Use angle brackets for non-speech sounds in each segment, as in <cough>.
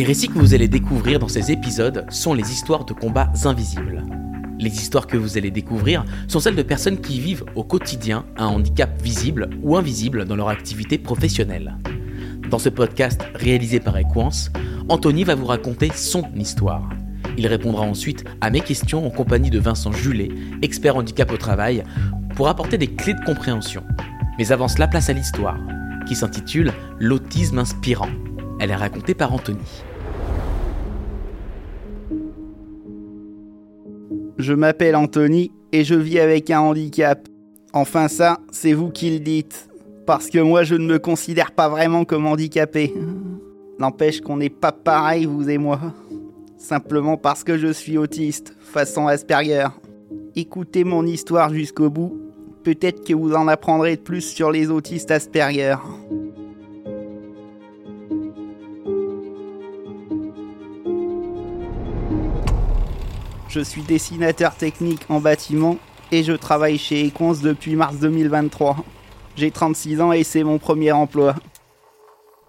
Les récits que vous allez découvrir dans ces épisodes sont les histoires de combats invisibles. Les histoires que vous allez découvrir sont celles de personnes qui vivent au quotidien un handicap visible ou invisible dans leur activité professionnelle. Dans ce podcast réalisé par Equance, Anthony va vous raconter son histoire. Il répondra ensuite à mes questions en compagnie de Vincent Julet, expert handicap au travail, pour apporter des clés de compréhension. Mais avant cela, place à l'histoire, qui s'intitule L'autisme inspirant. Elle est racontée par Anthony. Je m'appelle Anthony et je vis avec un handicap. Enfin ça, c'est vous qui le dites. Parce que moi, je ne me considère pas vraiment comme handicapé. N'empêche qu'on n'est pas pareil, vous et moi. Simplement parce que je suis autiste, façon Asperger. Écoutez mon histoire jusqu'au bout. Peut-être que vous en apprendrez plus sur les autistes Asperger. Je suis dessinateur technique en bâtiment et je travaille chez Econs depuis mars 2023. J'ai 36 ans et c'est mon premier emploi.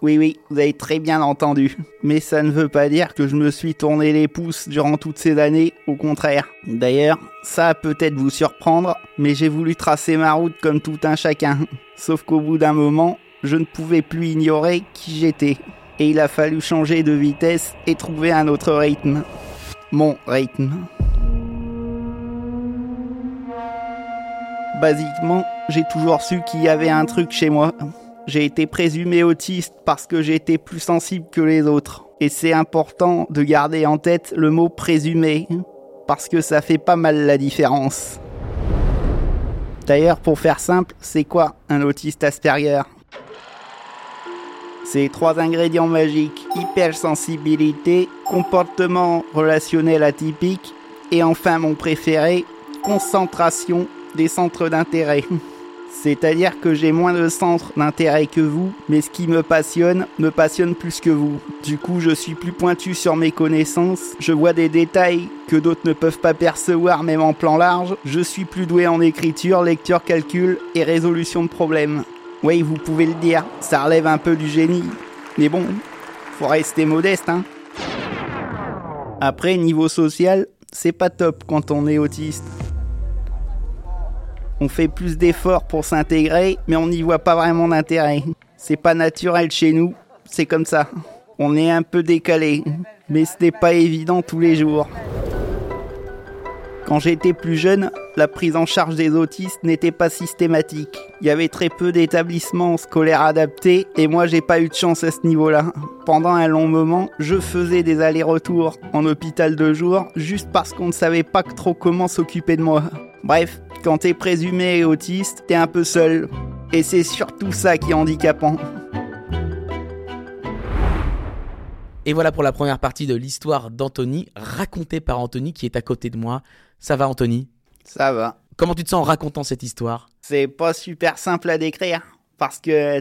Oui, oui, vous avez très bien entendu. Mais ça ne veut pas dire que je me suis tourné les pouces durant toutes ces années, au contraire. D'ailleurs, ça va peut-être vous surprendre, mais j'ai voulu tracer ma route comme tout un chacun. Sauf qu'au bout d'un moment, je ne pouvais plus ignorer qui j'étais. Et il a fallu changer de vitesse et trouver un autre rythme mon rythme. Basiquement, j'ai toujours su qu'il y avait un truc chez moi. J'ai été présumé autiste parce que j'étais plus sensible que les autres. Et c'est important de garder en tête le mot présumé, parce que ça fait pas mal la différence. D'ailleurs, pour faire simple, c'est quoi un autiste Asperger? C'est trois ingrédients magiques, hypersensibilité, comportement relationnel atypique et enfin mon préféré, concentration des centres d'intérêt. <laughs> C'est-à-dire que j'ai moins de centres d'intérêt que vous, mais ce qui me passionne me passionne plus que vous. Du coup, je suis plus pointu sur mes connaissances, je vois des détails que d'autres ne peuvent pas percevoir même en plan large, je suis plus doué en écriture, lecture, calcul et résolution de problèmes. Oui, vous pouvez le dire, ça relève un peu du génie. Mais bon, faut rester modeste, hein. Après, niveau social, c'est pas top quand on est autiste. On fait plus d'efforts pour s'intégrer, mais on n'y voit pas vraiment d'intérêt. C'est pas naturel chez nous, c'est comme ça. On est un peu décalé, mais ce n'est pas évident tous les jours. Quand j'étais plus jeune, la prise en charge des autistes n'était pas systématique. Il y avait très peu d'établissements scolaires adaptés et moi j'ai pas eu de chance à ce niveau-là. Pendant un long moment, je faisais des allers-retours en hôpital de jour juste parce qu'on ne savait pas trop comment s'occuper de moi. Bref, quand t'es présumé autiste, t'es un peu seul. Et c'est surtout ça qui est handicapant. Et voilà pour la première partie de l'histoire d'Anthony, racontée par Anthony qui est à côté de moi. Ça va Anthony? Ça va. Comment tu te sens en racontant cette histoire? C'est pas super simple à décrire parce que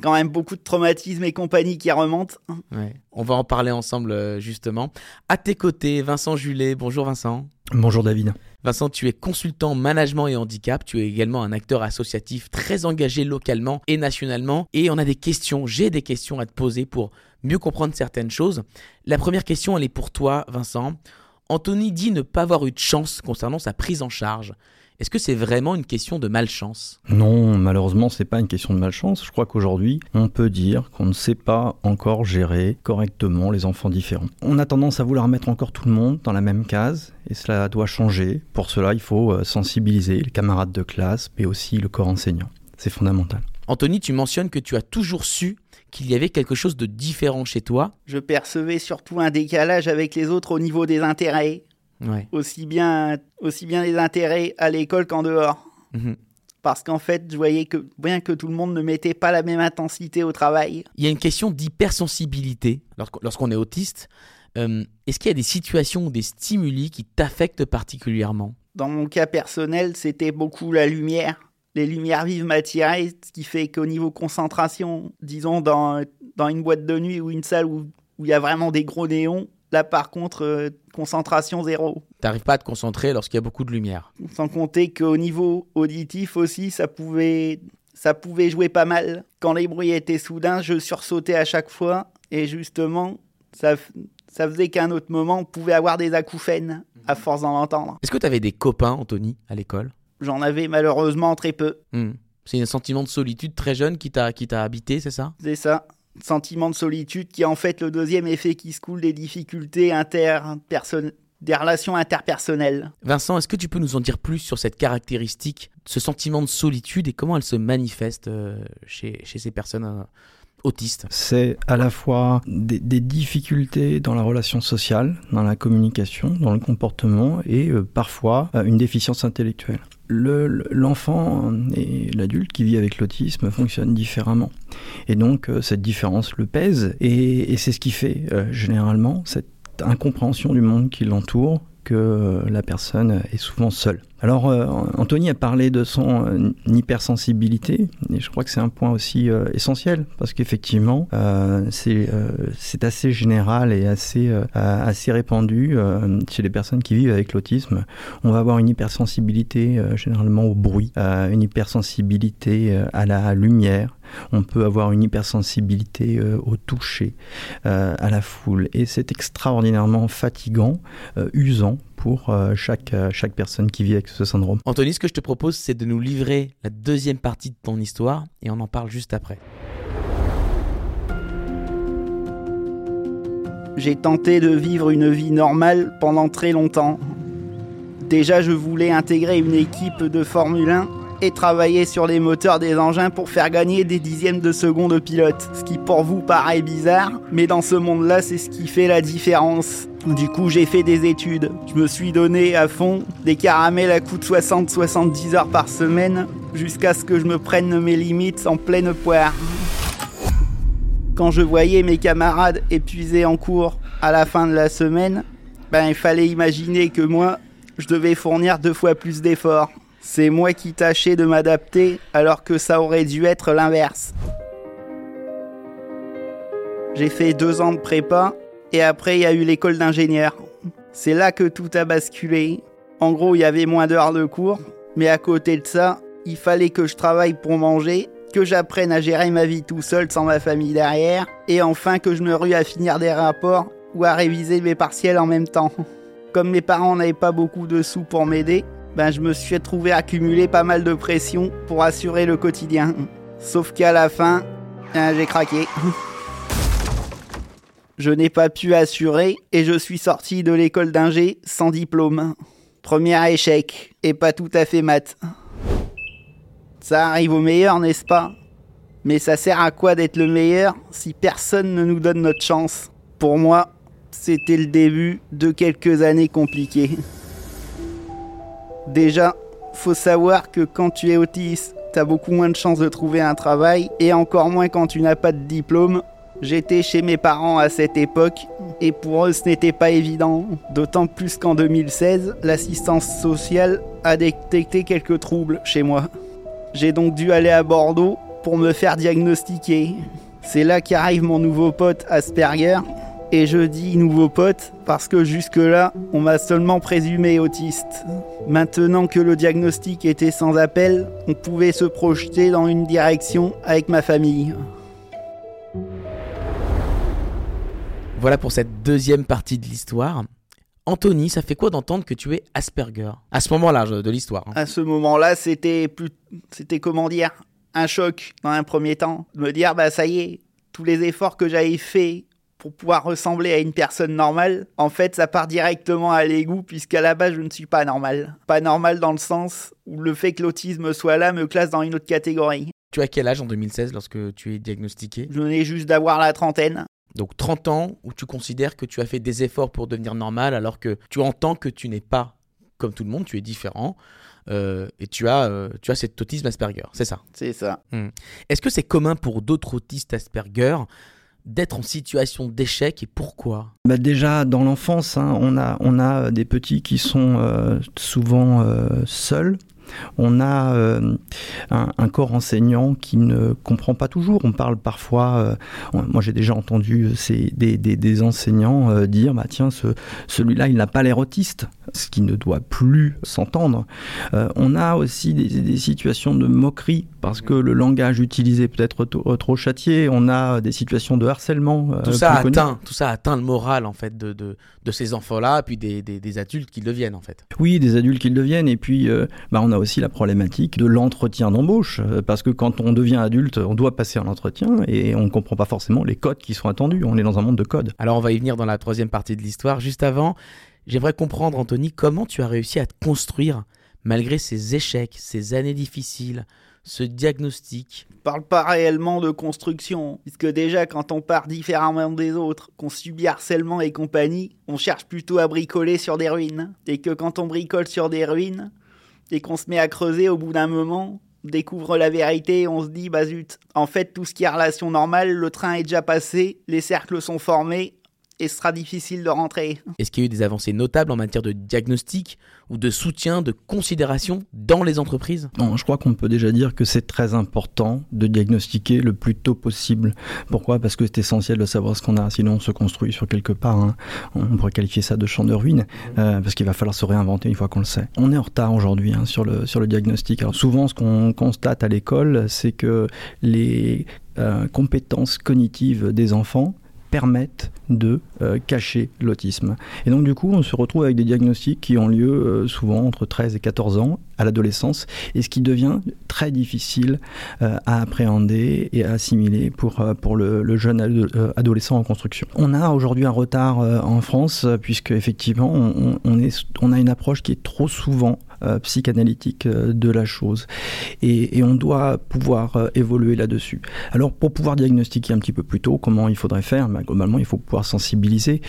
quand même beaucoup de traumatismes et compagnie qui remontent. Ouais. On va en parler ensemble euh, justement. À tes côtés, Vincent Julet. Bonjour Vincent. Bonjour David. Vincent, tu es consultant management et handicap. Tu es également un acteur associatif très engagé localement et nationalement. Et on a des questions, j'ai des questions à te poser pour mieux comprendre certaines choses. La première question, elle est pour toi, Vincent. Anthony dit ne pas avoir eu de chance concernant sa prise en charge. Est-ce que c'est vraiment une question de malchance? Non, malheureusement, c'est pas une question de malchance. Je crois qu'aujourd'hui, on peut dire qu'on ne sait pas encore gérer correctement les enfants différents. On a tendance à vouloir mettre encore tout le monde dans la même case et cela doit changer. Pour cela, il faut euh, sensibiliser les camarades de classe, mais aussi le corps enseignant. C'est fondamental. Anthony, tu mentionnes que tu as toujours su qu'il y avait quelque chose de différent chez toi. Je percevais surtout un décalage avec les autres au niveau des intérêts. Aussi, bien, aussi bien les intérêts à l'école qu'en dehors. Mhm. Parce qu'en fait, je voyais que bien que tout le monde ne mettait pas la même intensité au travail. Il y a une question d'hypersensibilité lorsqu'on est autiste. Euh, est-ce qu'il y a des situations ou des stimuli qui t'affectent particulièrement? Dans mon cas personnel, c'était beaucoup la lumière les lumières vives m'attiraient, ce qui fait qu'au niveau concentration, disons dans, dans une boîte de nuit ou une salle où il y a vraiment des gros néons, là par contre, euh, concentration zéro. T'arrives pas à te concentrer lorsqu'il y a beaucoup de lumière. Sans compter qu'au niveau auditif aussi, ça pouvait, ça pouvait jouer pas mal. Quand les bruits étaient soudains, je sursautais à chaque fois et justement, Ça, ça faisait qu'à un autre moment, on pouvait avoir des acouphènes à force d'en entendre. Est-ce que tu avais des copains, Anthony, à l'école? J'en avais malheureusement très peu. Hmm. C'est un sentiment de solitude très jeune qui t'a qui t'a habité, c'est ça? C'est ça. Sentiment de solitude qui est en fait le deuxième effet qui se coule des difficultés interpersonnelles des relations interpersonnelles. Vincent, est-ce que tu peux nous en dire plus sur cette caractéristique, ce sentiment de solitude et comment elle se manifeste euh, chez, chez ces personnes euh, autistes? C'est à la fois des, des, difficultés dans la relation sociale, dans la communication, dans le comportement et euh, parfois une déficience intellectuelle. L'enfant et l'adulte qui vit avec l'autisme fonctionnent différemment. Et donc euh, cette différence le pèse et, et c'est ce qui fait généralement cette incompréhension du monde qui l'entoure que la personne est souvent seule. Alors, euh, Anthony a parlé de son euh, hypersensibilité, et je crois que c'est un point aussi euh, essentiel, parce qu'effectivement, euh, c'est euh, assez général et assez, assez répandu chez les personnes qui vivent avec l'autisme. On va avoir une hypersensibilité généralement au bruit, une hypersensibilité à la lumière, on peut avoir une hypersensibilité au toucher, à la foule, et c'est extraordinairement fatigant, usant pour chaque, chaque personne qui vit avec ce syndrome. Anthony, ce que je te propose, c'est de nous livrer la deuxième partie de ton histoire et on en parle juste après. J'ai tenté de vivre une vie normale pendant très longtemps. Déjà, je voulais intégrer une équipe de Formule 1 et travailler sur les moteurs des engins pour faire gagner des dixièmes de seconde au pilote. Ce qui pour vous paraît bizarre, mais dans ce monde-là, c'est ce qui fait la différence. Du coup, j'ai fait des études. Je me suis donné à fond des caramels à coût de 60-70 heures par semaine jusqu'à ce que je me prenne mes limites en pleine poire. Quand je voyais mes camarades épuisés en cours à la fin de la semaine, ben il fallait imaginer que moi, je devais fournir deux fois plus d'efforts. C'est moi qui tâchais de m'adapter alors que ça aurait dû être l'inverse. J'ai fait deux ans de prépa et après il y a eu l'école d'ingénieur. C'est là que tout a basculé. En gros, il y avait moins d'heures de cours, mais à côté de ça, il fallait que je travaille pour manger, que j'apprenne à gérer ma vie tout seul sans ma famille derrière, et enfin que je me rue à finir des rapports ou à réviser mes partiels en même temps. Comme mes parents n'avaient pas beaucoup de sous pour m'aider, ben je me suis retrouvé accumuler pas mal de pression pour assurer le quotidien. Sauf qu'à la fin, ben, j'ai craqué. <laughs> Je n'ai pas pu assurer et je suis sorti de l'école d'ingé sans diplôme. Premier échec, et pas tout à fait mat. Ça arrive au meilleur, n'est-ce pas? Mais ça sert à quoi d'être le meilleur si personne ne nous donne notre chance? Pour moi, c'était le début de quelques années compliquées. Déjà, faut savoir que quand tu es autiste, t'as beaucoup moins de chances de trouver un travail, et encore moins quand tu n'as pas de diplôme. J'étais chez mes parents à cette époque, et pour eux ce n'était pas évident. D'autant plus qu'en 2016, l'assistance sociale a détecté quelques troubles chez moi. J'ai donc dû aller à Bordeaux pour me faire diagnostiquer. C'est là qu'arrive mon nouveau pote Asperger, et je dis nouveau pote parce que jusque-là, on m'a seulement présumé autiste. Maintenant que le diagnostic était sans appel, on pouvait se projeter dans une direction avec ma famille. Voilà pour cette deuxième partie de l'histoire. Anthony, ça fait quoi d'entendre que tu es Asperger? À ce moment-là de l'histoire. Hein. À ce moment-là, c'était plus, c'était comment dire, un choc dans un premier temps, de me dire bah ça y est, tous les efforts que j'avais faits pour pouvoir ressembler à une personne normale, en fait, ça part directement à l'égout, puisqu'à la base, je ne suis pas normal. Pas normal dans le sens où le fait que l'autisme soit là me classe dans une autre catégorie. Tu as quel âge en 2016 lorsque tu es diagnostiqué? Je venais juste d'avoir la trentaine. Donc 30 ans où tu considères que tu as fait des efforts pour devenir normal, alors que tu entends que tu n'es pas comme tout le monde, tu es différent. Euh, et tu as, euh, tu as cet autisme Asperger, c'est ça? C'est ça. Hmm. Est-ce que c'est commun pour d'autres autistes Asperger d'être en situation d'échec et pourquoi? Bah Déjà, dans l'enfance, hein, on, a, on a des petits qui sont euh, souvent euh, seuls. On a euh, un, corps enseignant qui ne comprend pas toujours. On parle parfois, euh, moi j'ai déjà entendu ces, des, enseignants euh, dire, bah tiens, ce, celui-là, il n'a pas l'air autiste, ce qui ne doit plus s'entendre. on a aussi des, situations de moquerie parce que le langage utilisé peut être trop, châtié. On a des situations de harcèlement. tout ça atteint, tout ça atteint le moral en fait de, de, de ces enfants-là, puis des, adultes qui deviennent en fait. Oui, des adultes qui le deviennent, et puis bah, on a aussi la problématique de l'entretien d'embauche, euh, parce que quand on devient adulte, on doit passer un entretien et on ne comprend pas forcément les codes qui sont attendus. On est dans un monde de codes. Alors on va y venir dans la troisième partie de l'histoire. Juste avant, j'aimerais comprendre, Anthony, comment tu as réussi à te construire malgré ces échecs, ces années difficiles, ce diagnostic? Parle pas réellement de construction, puisque déjà quand on part différemment des autres, qu'on subit harcèlement et compagnie, on cherche plutôt à bricoler sur des ruines, et que quand on bricole sur des ruines, et qu'on se met à creuser au bout d'un moment, découvre la vérité on se dit bah zut, en fait tout ce qui est relation normale, le train est déjà passé, les cercles sont formés et ce sera difficile de rentrer. Est-ce qu'il y a eu des avancées notables en matière de diagnostic ou de soutien, de considération dans les entreprises? Non, je crois qu'on peut déjà dire que c'est très important de diagnostiquer le plus tôt possible. Pourquoi? Parce que c'est essentiel de savoir ce qu'on a, sinon on se construit sur quelque part. Hein. On pourrait qualifier ça de champ de ruine, euh, parce qu'il va falloir se réinventer une fois qu'on le sait. On est en retard aujourd'hui hein, sur, le, sur le diagnostic. Alors souvent, ce qu'on constate à l'école, c'est que les euh, compétences cognitives des enfants permettent de euh, cacher l'autisme. Et donc du coup, on se retrouve avec des diagnostics qui ont lieu euh, souvent entre 13 et 14 ans à l'adolescence, et ce qui devient très difficile euh, à appréhender et à assimiler pour, pour le, jeune adolescent en construction. On a aujourd'hui un retard en France, puisque effectivement, on, est, on a une approche qui est trop souvent euh, psychanalytique euh, de la chose. Et, on doit pouvoir euh, évoluer là-dessus. Alors pour pouvoir diagnostiquer un petit peu plus tôt comment il faudrait faire, ben, globalement il faut pouvoir sensibiliser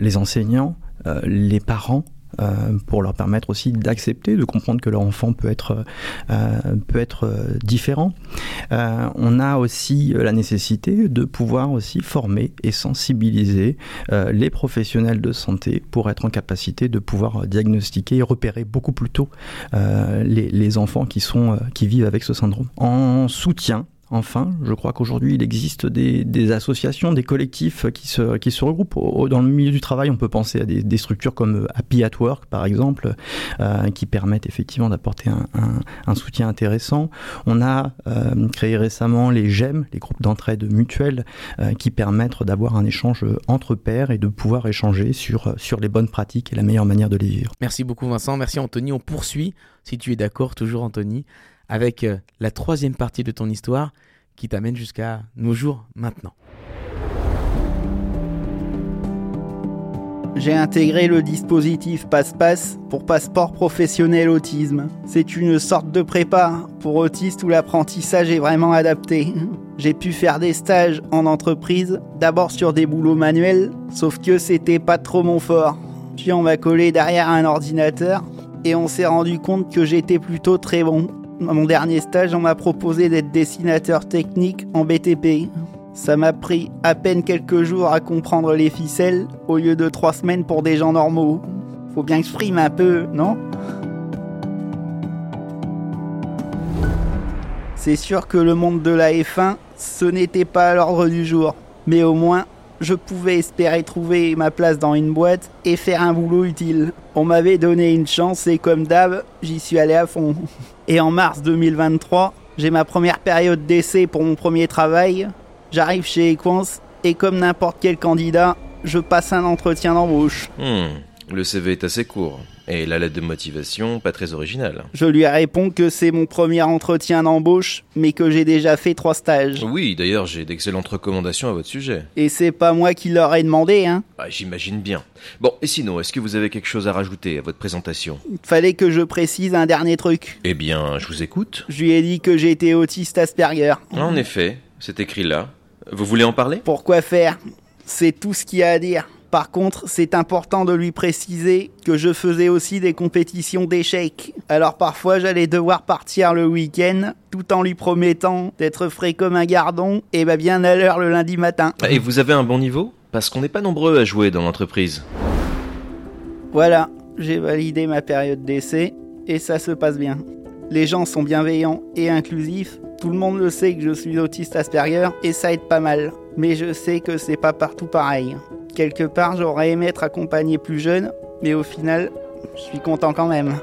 les enseignants, les parents, euh, pour leur permettre aussi d'accepter, de comprendre que leur enfant peut être, euh, peut être euh, différent. on a aussi la nécessité de pouvoir aussi former et sensibiliser les professionnels de santé pour être en capacité de pouvoir diagnostiquer et repérer beaucoup plus tôt les, les, enfants qui, sont, qui vivent avec ce syndrome. En soutien, Enfin, je crois qu'aujourd'hui, il existe des, associations, des collectifs qui se, regroupent. Dans le milieu du travail, on peut penser à des, structures comme Happy at Work, par exemple, euh, qui permettent effectivement d'apporter un, soutien intéressant. On a euh, créé récemment les GEM, les groupes d'entraide mutuelles, euh, qui permettent d'avoir un échange entre pairs et de pouvoir échanger sur, sur les bonnes pratiques et la meilleure manière de les vivre. Merci beaucoup Vincent, merci Anthony. On poursuit, si tu es d'accord, toujours Anthony, avec euh, la troisième partie de ton histoire qui t'amène jusqu'à nos jours maintenant. J'ai intégré le dispositif Passe-Passe pour passeport professionnel autisme. C'est une sorte de prépa pour autistes où l'apprentissage est vraiment adapté. J'ai pu faire des stages en entreprise, d'abord sur des boulots manuels, sauf que c'était pas trop mon fort. Puis on m'a collé derrière un ordinateur et on s'est rendu compte que j'étais plutôt très bon. Mon dernier stage, on m'a proposé d'être dessinateur technique en BTP. Ça m'a pris à peine quelques jours à comprendre les ficelles au lieu de trois semaines pour des gens normaux. Faut bien que je frime un peu, non? C'est sûr que le monde de la F1, ce n'était pas à l'ordre du jour. Mais au moins, je pouvais espérer trouver ma place dans une boîte et faire un boulot utile. On m'avait donné une chance et comme d'hab, j'y suis allé à fond. <laughs> Et en mars 2023, j'ai ma première période d'essai pour mon premier travail. J'arrive chez Equance et comme n'importe quel candidat, je passe un entretien d'embauche. Hmm, le CV est assez court. Et la lettre de motivation, pas très originale. Je lui réponds que c'est mon premier entretien d'embauche, mais que j'ai déjà fait trois stages. Oui, d'ailleurs, j'ai d'excellentes recommandations à votre sujet. Et c'est pas moi qui leur ai demandé, hein ah, J'imagine bien. Bon, et sinon, est-ce que vous avez quelque chose à rajouter à votre présentation? Il fallait que je précise un dernier truc. Eh bien, je vous écoute. Je lui ai dit que j'étais autiste Asperger. En effet, c'est écrit là. Vous voulez en parler? Pourquoi faire? C'est tout ce qu'il y a à dire. Par contre, c'est important de lui préciser que je faisais aussi des compétitions d'échecs. Alors parfois, j'allais devoir partir le week-end tout en lui promettant d'être frais comme un gardon et bah bien à l'heure le lundi matin. Et vous avez un bon niveau? Parce qu'on n'est pas nombreux à jouer dans l'entreprise. Voilà, j'ai validé ma période d'essai et ça se passe bien. Les gens sont bienveillants et inclusifs. Tout le monde le sait que je suis autiste Asperger et ça aide pas mal. Mais je sais que c'est pas partout pareil. Quelque part, j'aurais aimé être accompagné plus jeune, mais au final, je suis content quand même.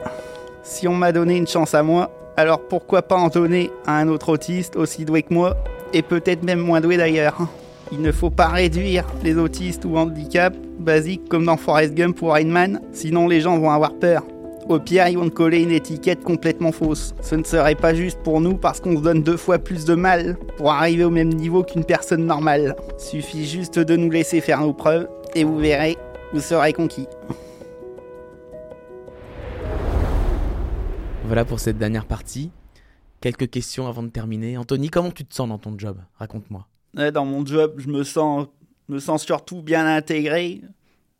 Si on m'a donné une chance à moi, alors pourquoi pas en donner à un autre autiste aussi doué que moi, et peut-être même moins doué d'ailleurs. Il ne faut pas réduire les autistes ou handicaps basiques comme dans Forrest Gump pour Rainman, sinon les gens vont avoir peur. Au pire, ils vont te coller une étiquette complètement fausse. Ce ne serait pas juste pour nous parce qu'on se donne deux fois plus de mal pour arriver au même niveau qu'une personne normale. Suffit juste de nous laisser faire nos preuves et vous verrez, vous serez conquis. Voilà pour cette dernière partie. Quelques questions avant de terminer. Anthony, comment tu te sens dans ton job? Raconte-moi. Dans mon job, je me sens, me sens surtout bien intégré.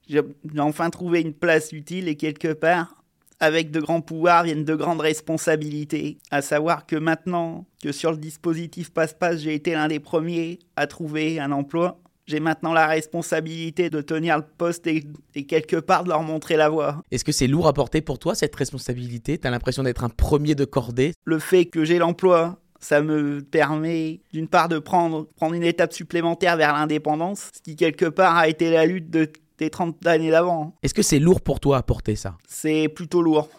J'ai enfin trouvé une place utile et quelque part, avec de grands pouvoirs viennent de grandes responsabilités. À savoir que maintenant que sur le dispositif Passe-Passe, j'ai été l'un des premiers à trouver un emploi, j'ai maintenant la responsabilité de tenir le poste et, quelque part de leur montrer la voie. Est-ce que c'est lourd à porter pour toi cette responsabilité? T'as l'impression d'être un premier de cordée? Le fait que j'ai l'emploi, ça me permet d'une part de prendre, prendre une étape supplémentaire vers l'indépendance, ce qui quelque part a été la lutte de, des 30 années d'avant. Est-ce que c'est lourd pour toi à porter ça? C'est plutôt lourd.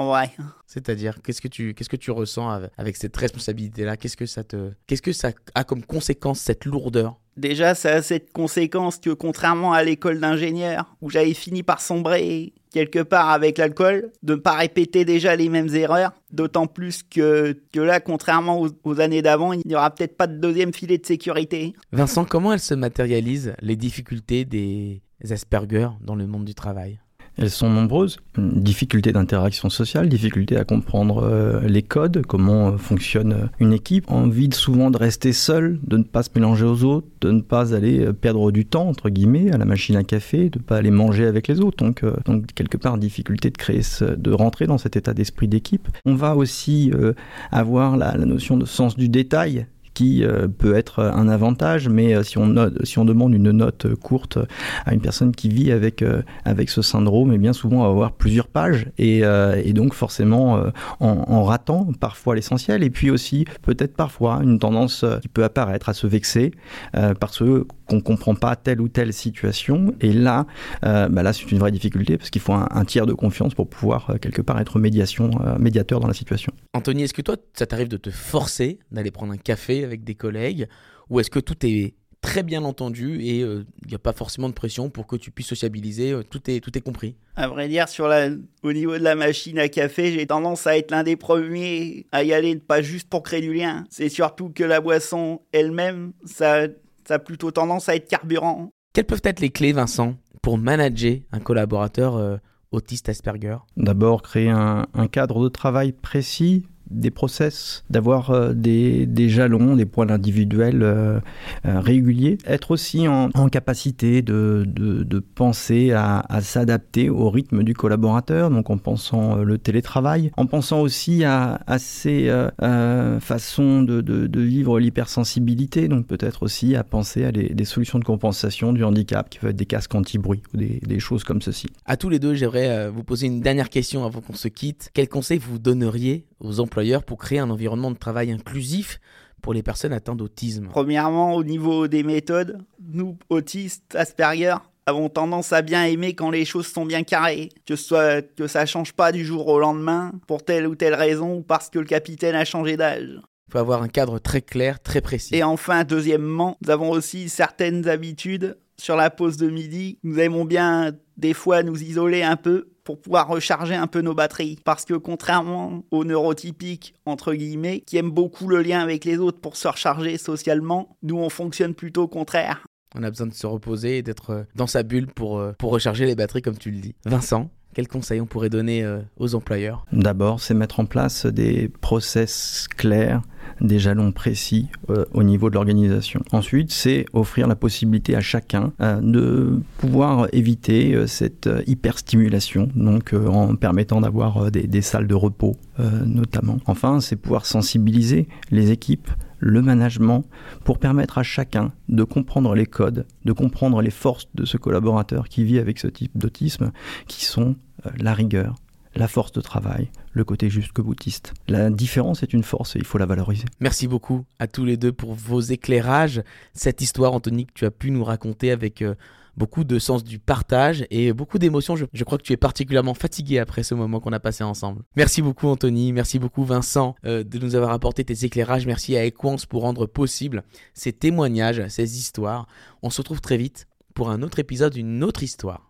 En vrai. C'est-à-dire, qu'est-ce que tu, qu'est-ce que tu ressens avec, cette responsabilité-là? Qu'est-ce que ça te, qu'est-ce que ça a comme conséquence cette lourdeur? Déjà, ça a cette conséquence que contrairement à l'école d'ingénieur, où j'avais fini par sombrer quelque part avec l'alcool, de ne pas répéter déjà les mêmes erreurs, d'autant plus que, que là, contrairement aux, années d'avant, il n'y aura peut-être pas de deuxième filet de sécurité. Vincent, comment elles se matérialisent, les difficultés des Asperger dans le monde du travail elles sont nombreuses. Difficultés d'interaction sociale, difficultés à comprendre euh, les codes, comment euh, fonctionne une équipe, envie souvent de rester seul, de ne pas se mélanger aux autres, de ne pas aller euh, perdre du temps, entre guillemets, à la machine à café, de ne pas aller manger avec les autres. Donc, quelque part, difficulté de créer, de rentrer dans cet état d'esprit d'équipe. On va aussi avoir la notion de sens du détail euh, peut être un avantage, mais euh, si on, demande une note courte à une personne qui vit avec, euh, avec ce syndrome, et eh bien souvent on va avoir plusieurs pages et, donc forcément en, ratant parfois l'essentiel et puis aussi peut-être parfois une tendance qui peut apparaître à se vexer parce qu'on ne comprend pas telle ou telle situation. Et là, euh, bah là c'est une vraie difficulté parce qu'il faut un, tiers de confiance pour pouvoir euh, quelque part être médiation, euh, médiateur dans la situation. Anthony, est-ce que toi, ça t'arrive de te forcer d'aller prendre un café avec des collègues ou est-ce que tout est très bien entendu et il n'y a pas forcément de pression pour que tu puisses sociabiliser, tout, est, tout est compris? À vrai dire, sur la, au niveau de la machine à café, j'ai tendance à être l'un des premiers à y aller, pas juste pour créer du lien. C'est surtout que la boisson elle-même, ça ça a plutôt tendance à être carburant. Quelles peuvent être les clés, Vincent, pour manager un collaborateur euh, autiste Asperger? D'abord, créer un, cadre de travail précis, des process, d'avoir euh, des, jalons, des points individuels euh, euh, réguliers, être aussi en, capacité de, de, penser à, s'adapter au rythme du collaborateur, donc en pensant le télétravail, en pensant aussi à, à ces façons de, de, vivre l'hypersensibilité, donc peut-être aussi à penser à des, solutions de compensation du handicap, qui peuvent être des casques anti-bruit ou des, des, choses comme ceci. À tous les deux, j'aimerais vous poser une dernière question avant qu'on se quitte. Quel conseil vous donneriez aux employeurs pour créer un environnement de travail inclusif pour les personnes atteintes d'autisme Premièrement, au niveau des méthodes, nous, autistes, Asperger, avons tendance à bien aimer quand les choses sont bien carrées, que, ce soit, que ça change pas du jour au lendemain pour telle ou telle raison ou parce que le capitaine a changé d'âge. Il faut avoir un cadre très clair, très précis. Et enfin, deuxièmement, nous avons aussi certaines habitudes sur la pause de midi. Nous aimons bien des fois nous isoler un peu pour pouvoir recharger un peu nos batteries. Parce que contrairement aux neurotypiques, entre guillemets, qui aiment beaucoup le lien avec les autres pour se recharger socialement, nous on fonctionne plutôt au contraire. On a besoin de se reposer et d'être euh, dans sa bulle pour, euh, pour recharger les batteries comme tu le dis. Vincent, quels conseils on pourrait donner euh, aux employeurs? D'abord, c'est mettre en place des process clairs, des jalons précis euh, au niveau de l'organisation. Ensuite, c'est offrir la possibilité à chacun euh, de pouvoir éviter cette hyperstimulation, donc en permettant d'avoir des, salles de repos notamment. Enfin, c'est pouvoir sensibiliser les équipes le management pour permettre à chacun de comprendre les codes, de comprendre les forces de ce collaborateur qui vit avec ce type d'autisme, qui sont euh, la rigueur, la force de travail, le côté jusque boutiste. La différence est une force et il faut la valoriser. Merci beaucoup à tous les deux pour vos éclairages. Cette histoire, Anthony, que tu as pu nous raconter avec euh, beaucoup de sens du partage et beaucoup d'émotions. Je, je, crois que tu es particulièrement fatigué après ce moment qu'on a passé ensemble. Merci beaucoup, Anthony. Merci beaucoup, Vincent, euh, de nous avoir apporté tes éclairages. Merci à Equance pour rendre possible ces témoignages, ces histoires. On se retrouve très vite pour un autre épisode, une autre histoire.